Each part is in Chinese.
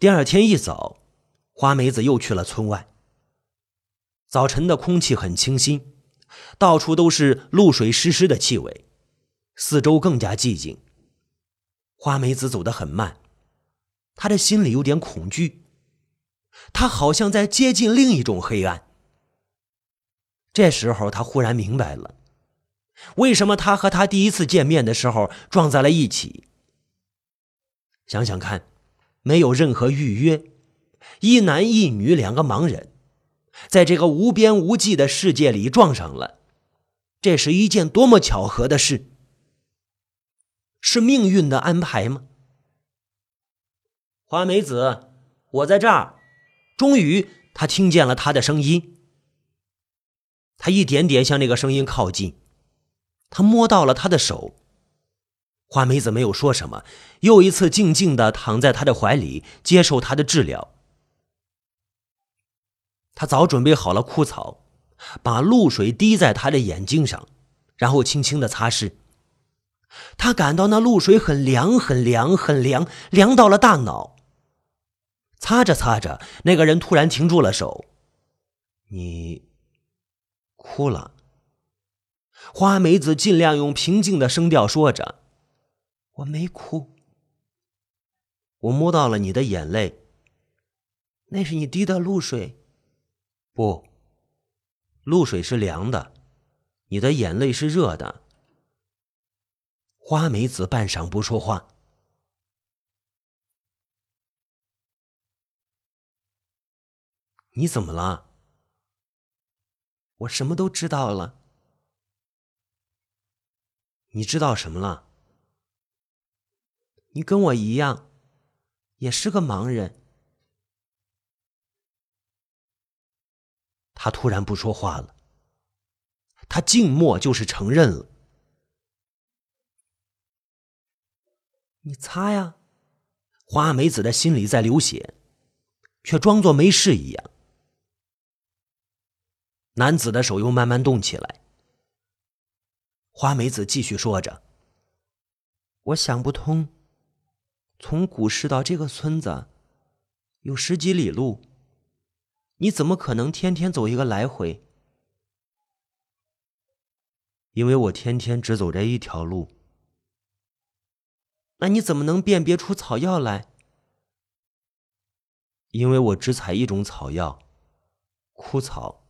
第二天一早，花梅子又去了村外。早晨的空气很清新，到处都是露水湿湿的气味，四周更加寂静。花梅子走得很慢，她的心里有点恐惧，她好像在接近另一种黑暗。这时候，她忽然明白了，为什么她和他第一次见面的时候撞在了一起。想想看。没有任何预约，一男一女两个盲人，在这个无边无际的世界里撞上了，这是一件多么巧合的事！是命运的安排吗？花梅子，我在这儿。终于，他听见了他的声音。他一点点向那个声音靠近，他摸到了他的手。花梅子没有说什么，又一次静静的躺在他的怀里，接受他的治疗。他早准备好了枯草，把露水滴在他的眼睛上，然后轻轻的擦拭。他感到那露水很凉，很凉，很凉，凉到了大脑。擦着擦着，那个人突然停住了手。你哭了。花梅子尽量用平静的声调说着。我没哭，我摸到了你的眼泪。那是你滴的露水，不，露水是凉的，你的眼泪是热的。花梅子半晌不说话。你怎么了？我什么都知道了。你知道什么了？你跟我一样，也是个盲人。他突然不说话了，他静默就是承认了。你擦呀，花梅子的心里在流血，却装作没事一样。男子的手又慢慢动起来。花梅子继续说着：“我想不通。”从古市到这个村子，有十几里路。你怎么可能天天走一个来回？因为我天天只走这一条路。那你怎么能辨别出草药来？因为我只采一种草药，枯草。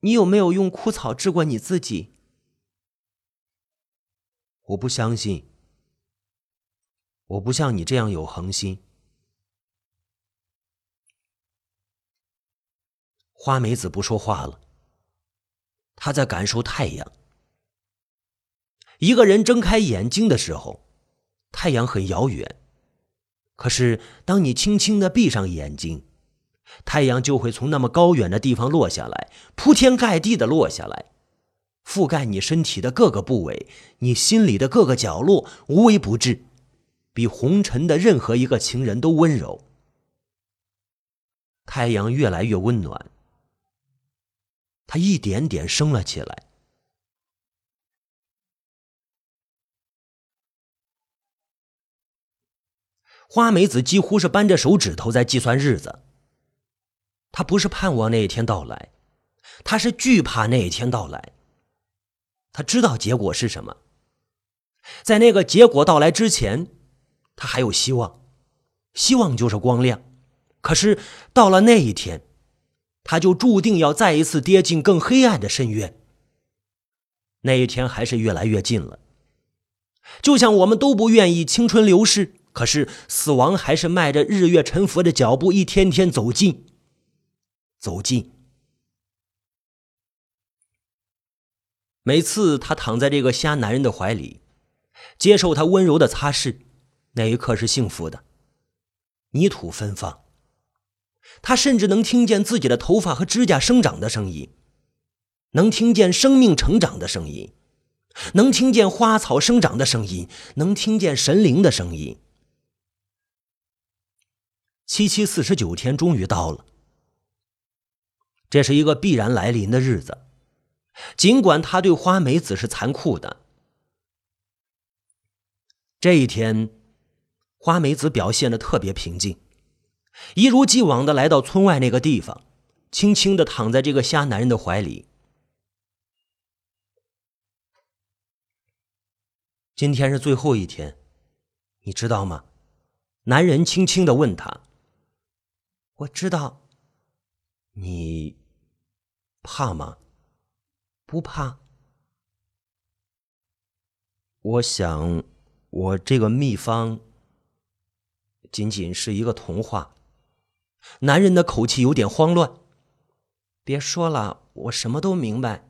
你有没有用枯草治过你自己？我不相信，我不像你这样有恒心。花梅子不说话了，他在感受太阳。一个人睁开眼睛的时候，太阳很遥远；可是当你轻轻的闭上眼睛，太阳就会从那么高远的地方落下来，铺天盖地的落下来。覆盖你身体的各个部位，你心里的各个角落，无微不至，比红尘的任何一个情人都温柔。太阳越来越温暖，它一点点升了起来。花梅子几乎是扳着手指头在计算日子。她不是盼望那一天到来，她是惧怕那一天到来。他知道结果是什么，在那个结果到来之前，他还有希望，希望就是光亮。可是到了那一天，他就注定要再一次跌进更黑暗的深渊。那一天还是越来越近了，就像我们都不愿意青春流逝，可是死亡还是迈着日月沉浮的脚步，一天天走近，走近。每次他躺在这个瞎男人的怀里，接受他温柔的擦拭，那一刻是幸福的。泥土芬芳，他甚至能听见自己的头发和指甲生长的声音，能听见生命成长的声音，能听见花草生长的声音，能听见神灵的声音。七七四十九天终于到了，这是一个必然来临的日子。尽管他对花梅子是残酷的，这一天，花梅子表现的特别平静，一如既往的来到村外那个地方，轻轻的躺在这个瞎男人的怀里。今天是最后一天，你知道吗？男人轻轻的问他。我知道。你怕吗？不怕。我想，我这个秘方仅仅是一个童话。男人的口气有点慌乱。别说了，我什么都明白。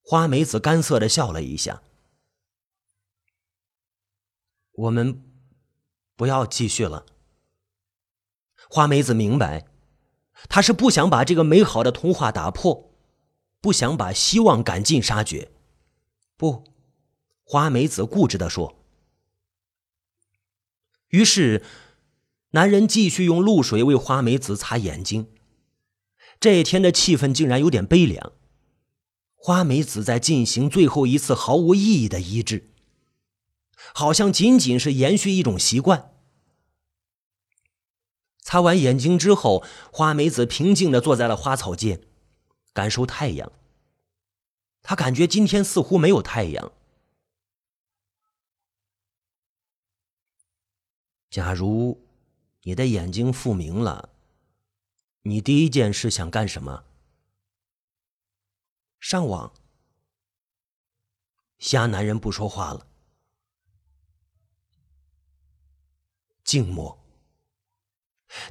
花梅子干涩的笑了一下。我们不要继续了。花梅子明白，他是不想把这个美好的童话打破，不想把希望赶尽杀绝。不，花梅子固执的说。于是，男人继续用露水为花梅子擦眼睛。这一天的气氛竟然有点悲凉。花梅子在进行最后一次毫无意义的医治。好像仅仅是延续一种习惯。擦完眼睛之后，花梅子平静的坐在了花草间，感受太阳。他感觉今天似乎没有太阳。假如你的眼睛复明了，你第一件事想干什么？上网。瞎男人不说话了。静默。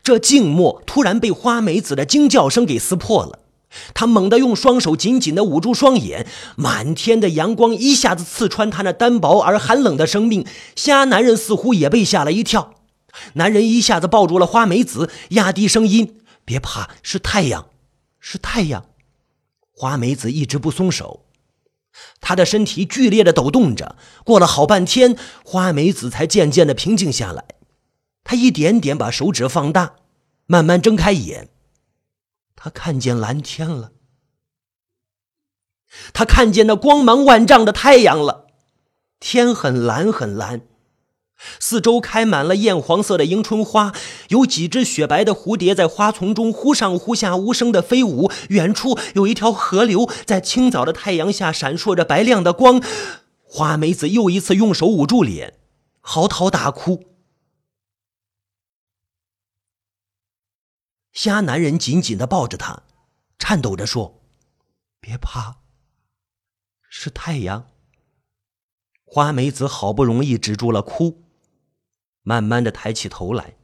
这静默突然被花梅子的惊叫声给撕破了。他猛地用双手紧紧的捂住双眼，满天的阳光一下子刺穿他那单薄而寒冷的生命。瞎男人似乎也被吓了一跳。男人一下子抱住了花梅子，压低声音：“别怕，是太阳，是太阳。”花梅子一直不松手，她的身体剧烈的抖动着。过了好半天，花梅子才渐渐的平静下来。他一点点把手指放大，慢慢睁开眼。他看见蓝天了，他看见那光芒万丈的太阳了。天很蓝很蓝，四周开满了艳黄色的迎春花，有几只雪白的蝴蝶在花丛中忽上忽下无声的飞舞。远处有一条河流在清早的太阳下闪烁着白亮的光。花梅子又一次用手捂住脸，嚎啕大哭。瞎男人紧紧的抱着她，颤抖着说：“别怕，是太阳。”花梅子好不容易止住了哭，慢慢的抬起头来。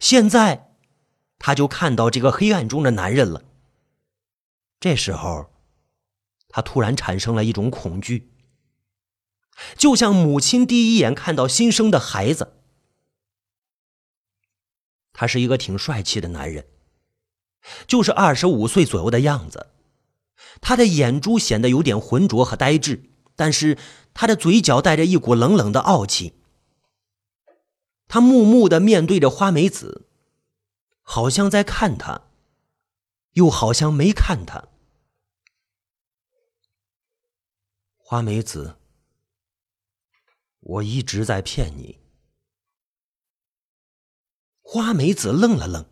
现在，他就看到这个黑暗中的男人了。这时候，他突然产生了一种恐惧，就像母亲第一眼看到新生的孩子。他是一个挺帅气的男人，就是二十五岁左右的样子。他的眼珠显得有点浑浊和呆滞，但是他的嘴角带着一股冷冷的傲气。他木木的面对着花梅子，好像在看他，又好像没看他。花梅子，我一直在骗你。花梅子愣了愣。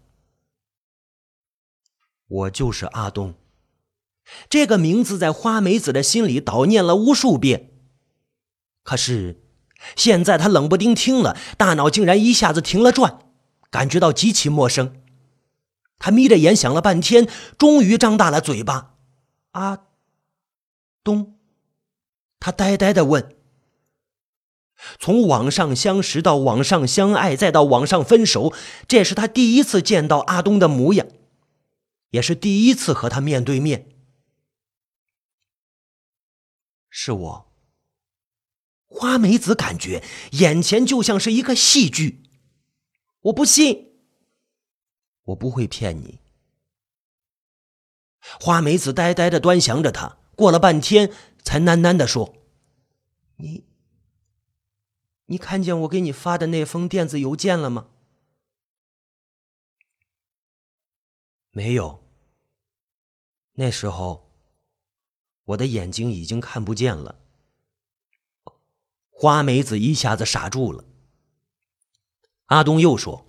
我就是阿东，这个名字在花梅子的心里叨念了无数遍。可是现在他冷不丁听了，大脑竟然一下子停了转，感觉到极其陌生。他眯着眼想了半天，终于张大了嘴巴：“阿东。”他呆呆的问。从网上相识到网上相爱，再到网上分手，这是他第一次见到阿东的模样，也是第一次和他面对面。是我。花梅子感觉眼前就像是一个戏剧，我不信，我不会骗你。花梅子呆呆的端详着他，过了半天，才喃喃的说：“你。”你看见我给你发的那封电子邮件了吗？没有。那时候，我的眼睛已经看不见了。花梅子一下子傻住了。阿东又说：“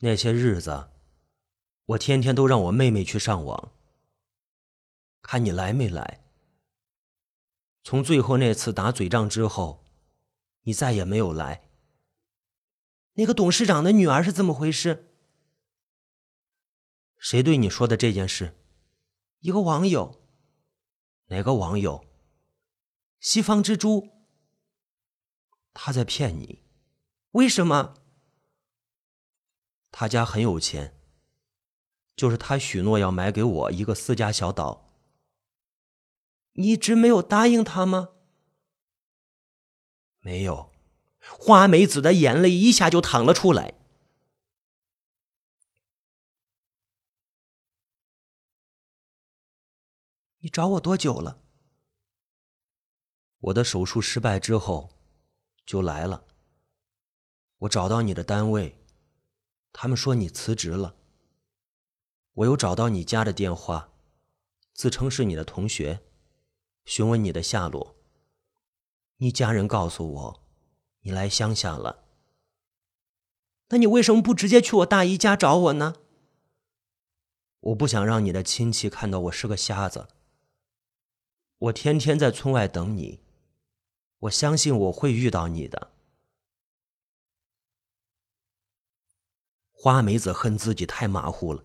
那些日子，我天天都让我妹妹去上网，看你来没来。从最后那次打嘴仗之后，你再也没有来。那个董事长的女儿是怎么回事？谁对你说的这件事？一个网友。哪个网友？西方之珠。他在骗你。”为什么？他家很有钱，就是他许诺要买给我一个私家小岛。你一直没有答应他吗？没有。花梅子的眼泪一下就淌了出来。你找我多久了？我的手术失败之后，就来了。我找到你的单位，他们说你辞职了。我又找到你家的电话，自称是你的同学，询问你的下落。你家人告诉我，你来乡下了。那你为什么不直接去我大姨家找我呢？我不想让你的亲戚看到我是个瞎子。我天天在村外等你，我相信我会遇到你的。花梅子恨自己太马虎了。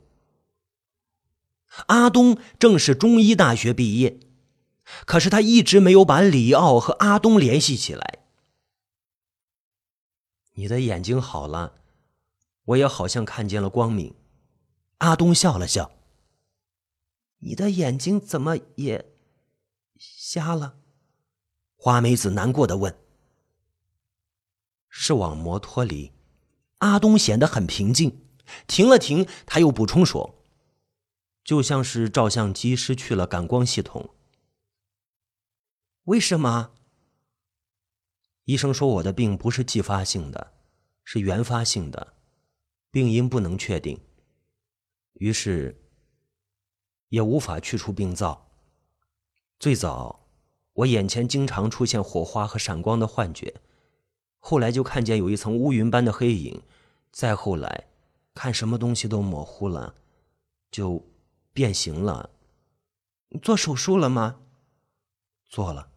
阿东正是中医大学毕业，可是他一直没有把李奥和阿东联系起来。你的眼睛好了，我也好像看见了光明。阿东笑了笑。你的眼睛怎么也瞎了？花梅子难过的问。视网膜脱离。阿东显得很平静，停了停，他又补充说：“就像是照相机失去了感光系统。”为什么？医生说我的病不是继发性的，是原发性的，病因不能确定，于是也无法去除病灶。最早，我眼前经常出现火花和闪光的幻觉。后来就看见有一层乌云般的黑影，再后来，看什么东西都模糊了，就变形了。做手术了吗？做了，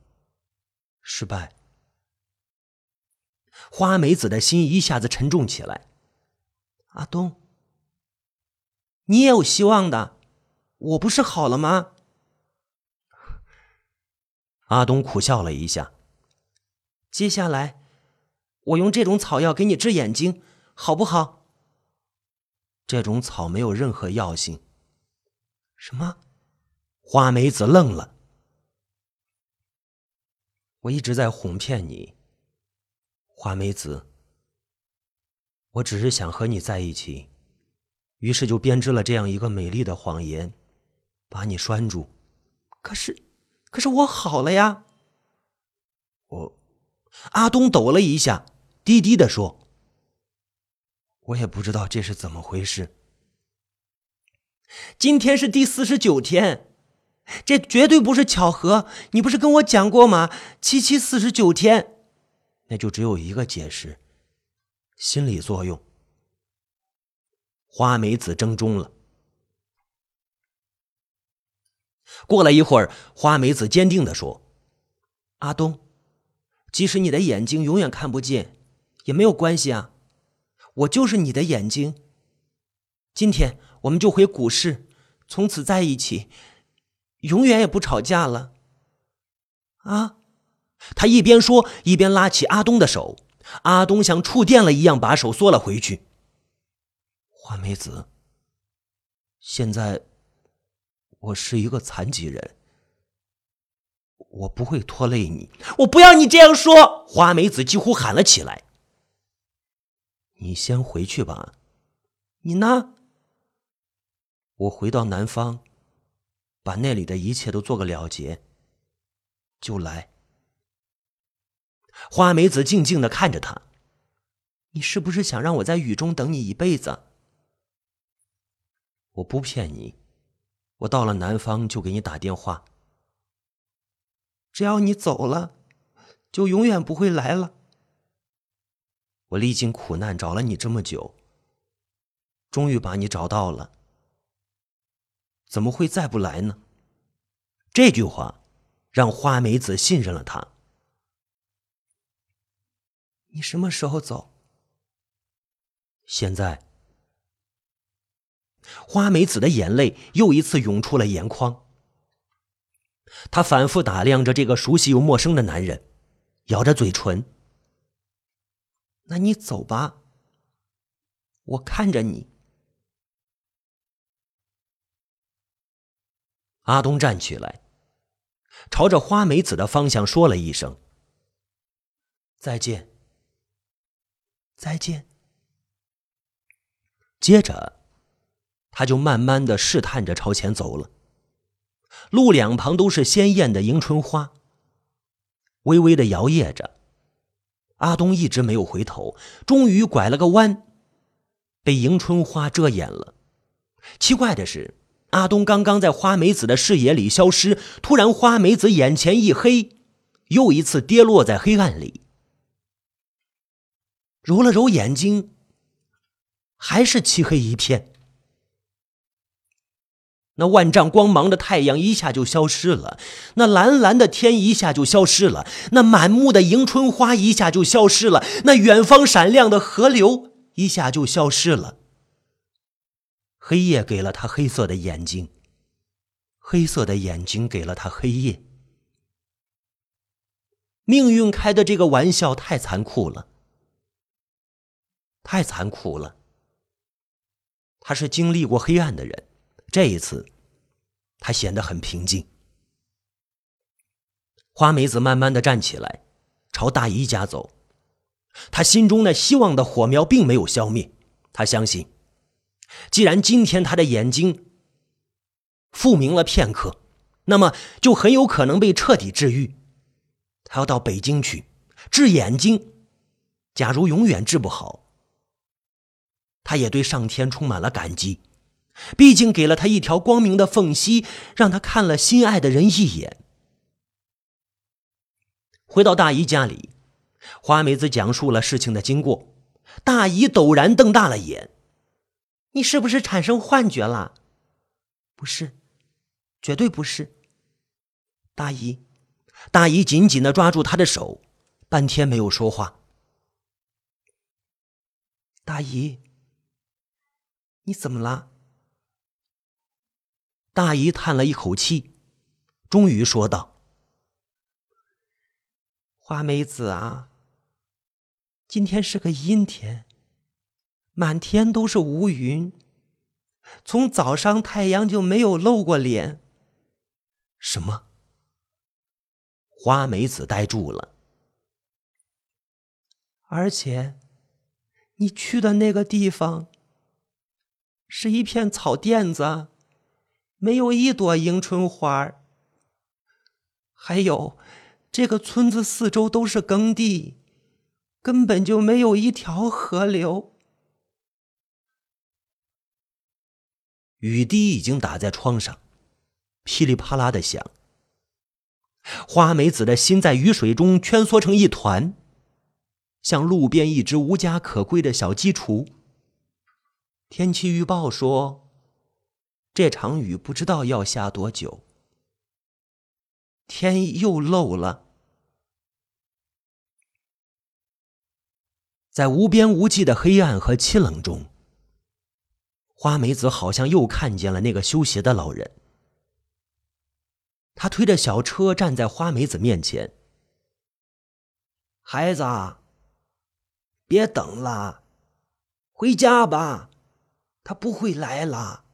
失败。花梅子的心一下子沉重起来。阿东，你也有希望的，我不是好了吗？阿东苦笑了一下。接下来。我用这种草药给你治眼睛，好不好？这种草没有任何药性。什么？花梅子愣了。我一直在哄骗你，花梅子。我只是想和你在一起，于是就编织了这样一个美丽的谎言，把你拴住。可是，可是我好了呀。我，阿东抖了一下。低低的说：“我也不知道这是怎么回事。今天是第四十九天，这绝对不是巧合。你不是跟我讲过吗？七七四十九天，那就只有一个解释：心理作用。”花梅子怔中了。过了一会儿，花梅子坚定的说：“阿东，即使你的眼睛永远看不见。”也没有关系啊，我就是你的眼睛。今天我们就回古市，从此在一起，永远也不吵架了。啊！他一边说，一边拉起阿东的手。阿东像触电了一样，把手缩了回去。花梅子，现在我是一个残疾人，我不会拖累你。我不要你这样说！花梅子几乎喊了起来。你先回去吧，你呢？我回到南方，把那里的一切都做个了结，就来。花梅子静静的看着他，你是不是想让我在雨中等你一辈子？我不骗你，我到了南方就给你打电话。只要你走了，就永远不会来了。我历经苦难找了你这么久，终于把你找到了，怎么会再不来呢？这句话让花梅子信任了他。你什么时候走？现在。花梅子的眼泪又一次涌出了眼眶。她反复打量着这个熟悉又陌生的男人，咬着嘴唇。那你走吧，我看着你。阿东站起来，朝着花梅子的方向说了一声：“再见。”再见。接着，他就慢慢的试探着朝前走了。路两旁都是鲜艳的迎春花，微微的摇曳着。阿东一直没有回头，终于拐了个弯，被迎春花遮掩了。奇怪的是，阿东刚刚在花梅子的视野里消失，突然花梅子眼前一黑，又一次跌落在黑暗里。揉了揉眼睛，还是漆黑一片。那万丈光芒的太阳一下就消失了，那蓝蓝的天一下就消失了，那满目的迎春花一下就消失了，那远方闪亮的河流一下就消失了。黑夜给了他黑色的眼睛，黑色的眼睛给了他黑夜。命运开的这个玩笑太残酷了。太残酷了。他是经历过黑暗的人，这一次，他显得很平静。花梅子慢慢的站起来，朝大姨家走。他心中那希望的火苗并没有消灭。他相信，既然今天他的眼睛复明了片刻，那么就很有可能被彻底治愈。他要到北京去治眼睛。假如永远治不好，他也对上天充满了感激，毕竟给了他一条光明的缝隙，让他看了心爱的人一眼。回到大姨家里，花梅子讲述了事情的经过。大姨陡然瞪大了眼：“你是不是产生幻觉了？”“不是，绝对不是。”大姨，大姨紧紧的抓住他的手，半天没有说话。大姨。你怎么了？大姨叹了一口气，终于说道：“花梅子啊，今天是个阴天，满天都是乌云，从早上太阳就没有露过脸。”什么？花梅子呆住了。而且，你去的那个地方。是一片草甸子，没有一朵迎春花还有，这个村子四周都是耕地，根本就没有一条河流。雨滴已经打在窗上，噼里啪啦的响。花梅子的心在雨水中蜷缩成一团，像路边一只无家可归的小鸡雏。天气预报说，这场雨不知道要下多久。天又漏了，在无边无际的黑暗和凄冷中，花梅子好像又看见了那个修鞋的老人。他推着小车站在花梅子面前：“孩子，别等了，回家吧。”他不会来了。